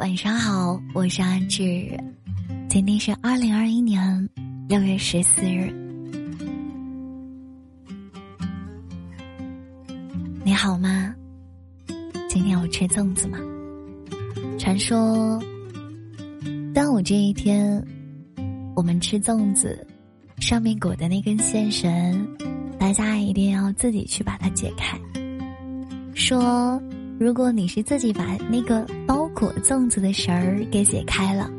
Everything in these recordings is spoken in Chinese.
晚上好，我是阿志，今天是二零二一年六月十四日。你好吗？今天有吃粽子吗？传说端午这一天，我们吃粽子，上面裹的那根线绳，大家一定要自己去把它解开。说，如果你是自己把那个包裹粽子的绳儿给解开了，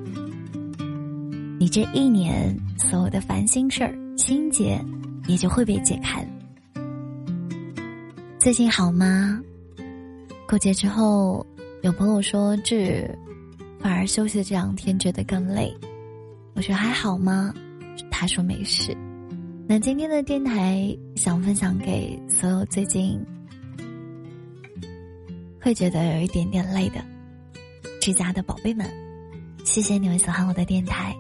你这一年所有的烦心事儿、心结也就会被解开了。最近好吗？过节之后，有朋友说这反而休息的这两天觉得更累，我说还好吗？他说没事。那今天的电台想分享给所有最近。会觉得有一点点累的，之家的宝贝们，谢谢你们喜欢我的电台。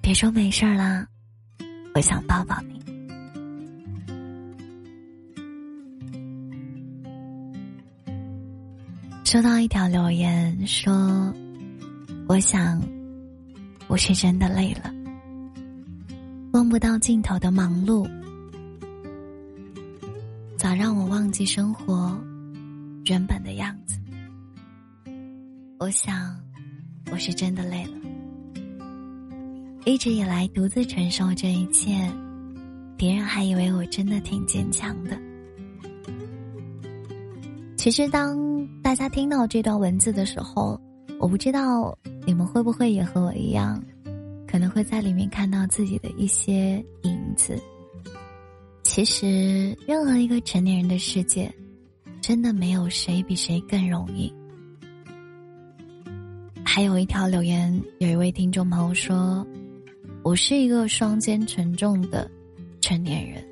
别说没事儿啦，我想抱抱你。收到一条留言说：“我想，我是真的累了，望不到尽头的忙碌，早让我忘记生活。”原本，我想，我是真的累了。一直以来独自承受这一切，别人还以为我真的挺坚强的。其实，当大家听到这段文字的时候，我不知道你们会不会也和我一样，可能会在里面看到自己的一些影子。其实，任何一个成年人的世界。真的没有谁比谁更容易。还有一条留言，有一位听众朋友说：“我是一个双肩沉重的成年人，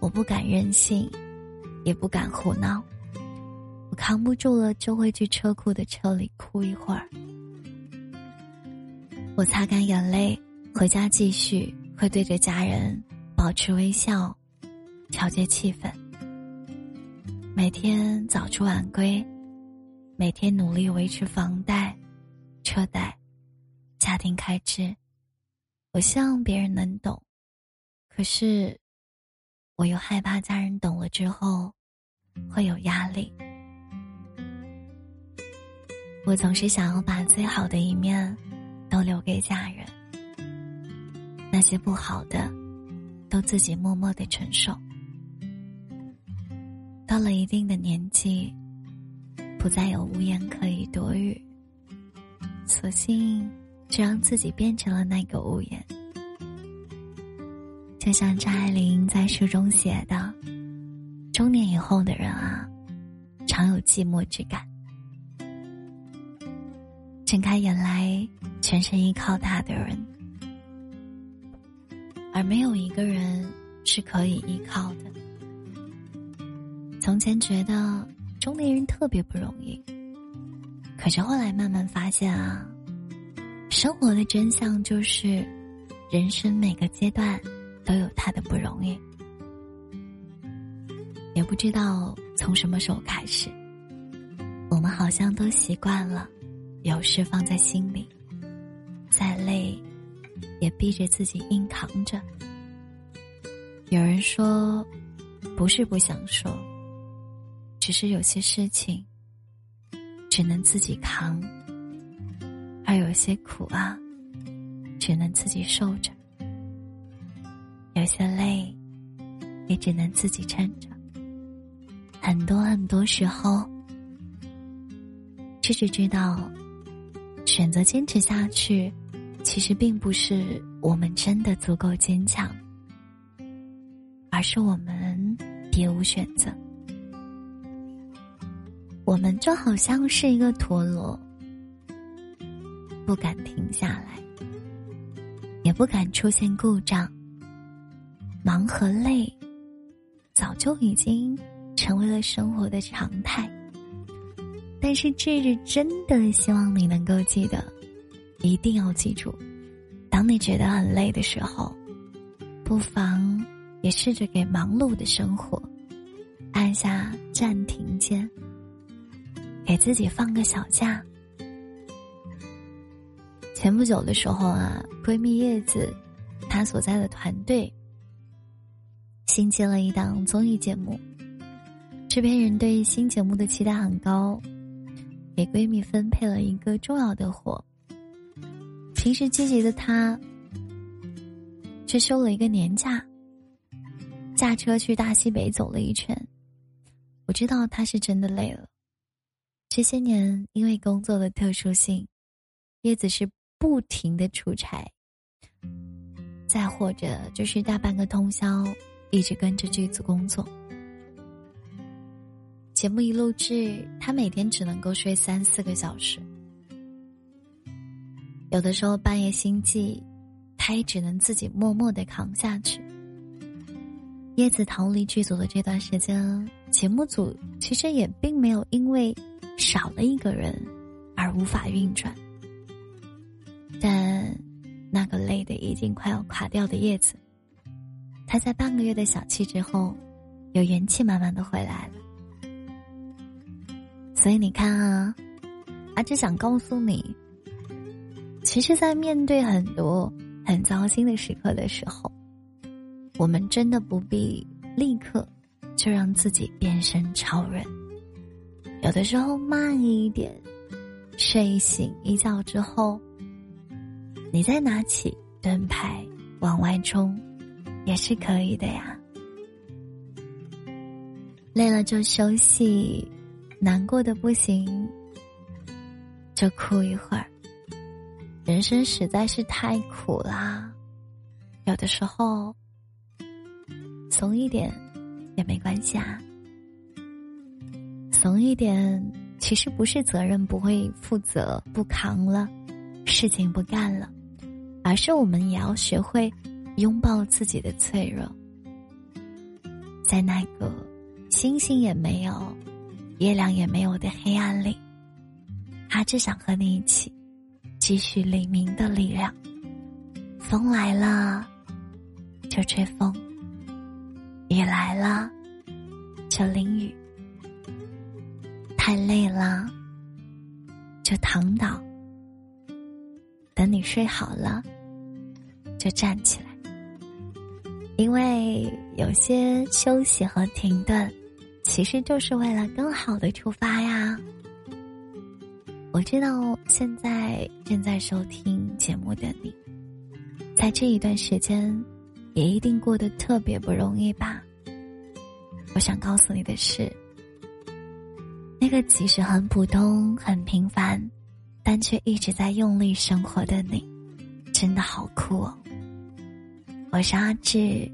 我不敢任性，也不敢胡闹，我扛不住了就会去车库的车里哭一会儿。我擦干眼泪，回家继续，会对着家人保持微笑，调节气氛。”每天早出晚归，每天努力维持房贷、车贷、家庭开支。我希望别人能懂，可是我又害怕家人懂了之后会有压力。我总是想要把最好的一面都留给家人，那些不好的都自己默默的承受。到了一定的年纪，不再有屋檐可以躲雨，索性就让自己变成了那个屋檐。就像张爱玲在书中写的：“中年以后的人啊，常有寂寞之感。睁开眼来，全身依靠他的人，而没有一个人是可以依靠的。”从前觉得中年人特别不容易，可是后来慢慢发现啊，生活的真相就是，人生每个阶段都有他的不容易。也不知道从什么时候开始，我们好像都习惯了有事放在心里，再累也逼着自己硬扛着。有人说，不是不想说。只是有些事情只能自己扛，而有些苦啊，只能自己受着；有些累，也只能自己撑着。很多很多时候，只知道选择坚持下去，其实并不是我们真的足够坚强，而是我们别无选择。我们就好像是一个陀螺，不敢停下来，也不敢出现故障。忙和累，早就已经成为了生活的常态。但是，这日真的希望你能够记得，一定要记住：当你觉得很累的时候，不妨也试着给忙碌的生活按下暂停键。给自己放个小假。前不久的时候啊，闺蜜叶子，她所在的团队新接了一档综艺节目，制片人对新节目的期待很高，给闺蜜分配了一个重要的活。平时积极的她，却休了一个年假，驾车去大西北走了一圈。我知道她是真的累了。这些年因为工作的特殊性，叶子是。不停的出差，再或者就是大半个通宵，一直跟着剧组工作。节目一录制，他每天只能够睡三四个小时，有的时候半夜心悸，他也只能自己默默的扛下去。叶子逃离剧组的这段时间，节目组其实也并没有因为少了一个人而无法运转。但那个累得已经快要垮掉的叶子，他在半个月的小憩之后，有元气满满的回来了。所以你看啊，阿只想告诉你，其实，在面对很多很糟心的时刻的时候，我们真的不必立刻就让自己变身超人。有的时候慢一点，睡醒一觉之后。你再拿起盾牌往外冲，也是可以的呀。累了就休息，难过的不行就哭一会儿。人生实在是太苦啦，有的时候怂一点也没关系啊。怂一点其实不是责任不会负责不扛了，事情不干了。而是我们也要学会拥抱自己的脆弱，在那个星星也没有、月亮也没有的黑暗里，他只想和你一起继续黎明的力量。风来了就吹风，雨来了就淋雨，太累了就躺倒，等你睡好了。就站起来，因为有些休息和停顿，其实就是为了更好的出发呀。我知道现在正在收听节目的你，在这一段时间，也一定过得特别不容易吧。我想告诉你的是，那个即使很普通、很平凡，但却一直在用力生活的你，真的好酷哦。我是阿志，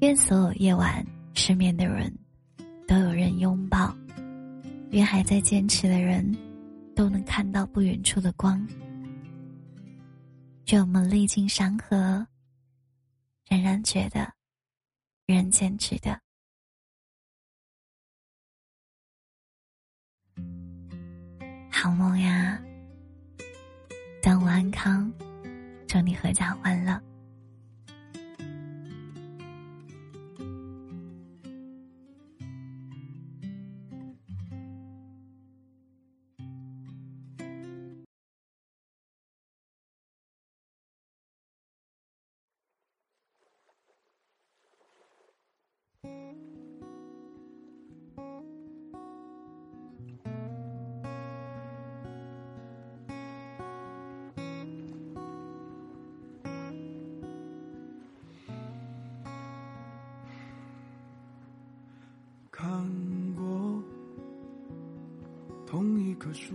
愿所有夜晚失眠的人都有人拥抱，愿还在坚持的人都能看到不远处的光。愿我们历经山河，仍然觉得人间值得。好梦呀，端午安康，祝你阖家欢乐。同一棵树，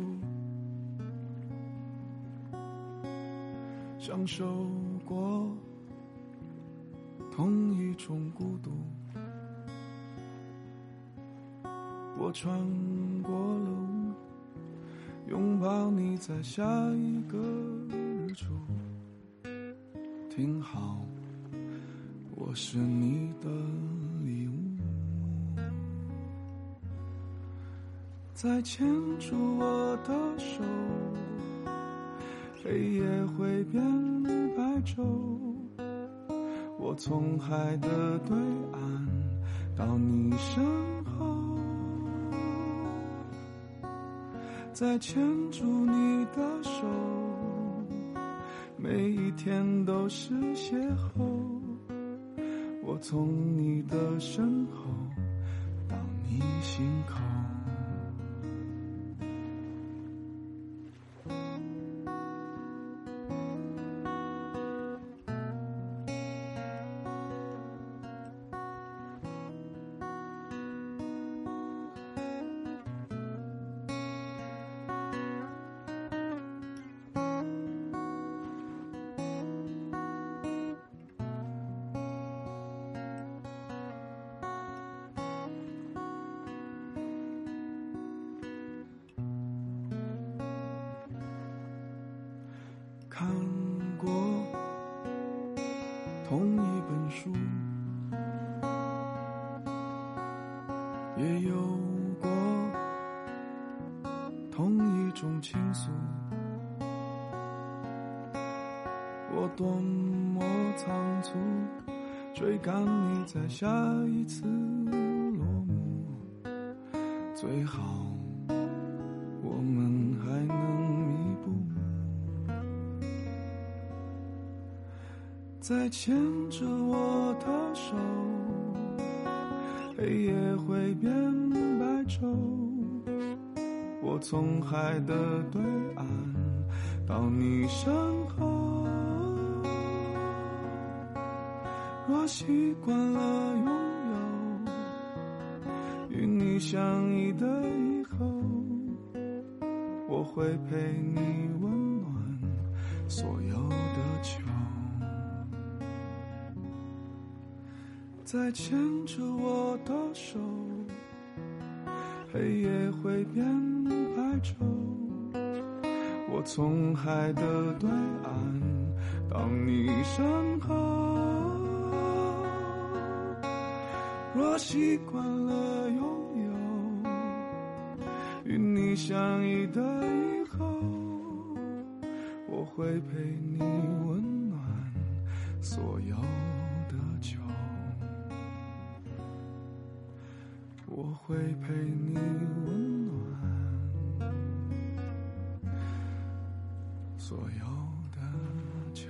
享受过同一种孤独。我穿过了雾，拥抱你在下一个日出。听好，我是你的再牵住我的手，黑夜会变白昼。我从海的对岸到你身后，再牵住你的手，每一天都是邂逅。我从你的身后到你心口。看过同一本书，也有过同一种倾诉。我多么仓促，追赶你在下一次落幕，最好。再牵着我的手，黑夜会变白昼。我从海的对岸到你身后。若习惯了拥有与你相依的以后，我会陪你温暖所有的秋。再牵着我的手，黑夜会变白昼。我从海的对岸到你身后。若习惯了拥有与你相依的以后，我会陪你温暖所有我会陪你温暖所有的酒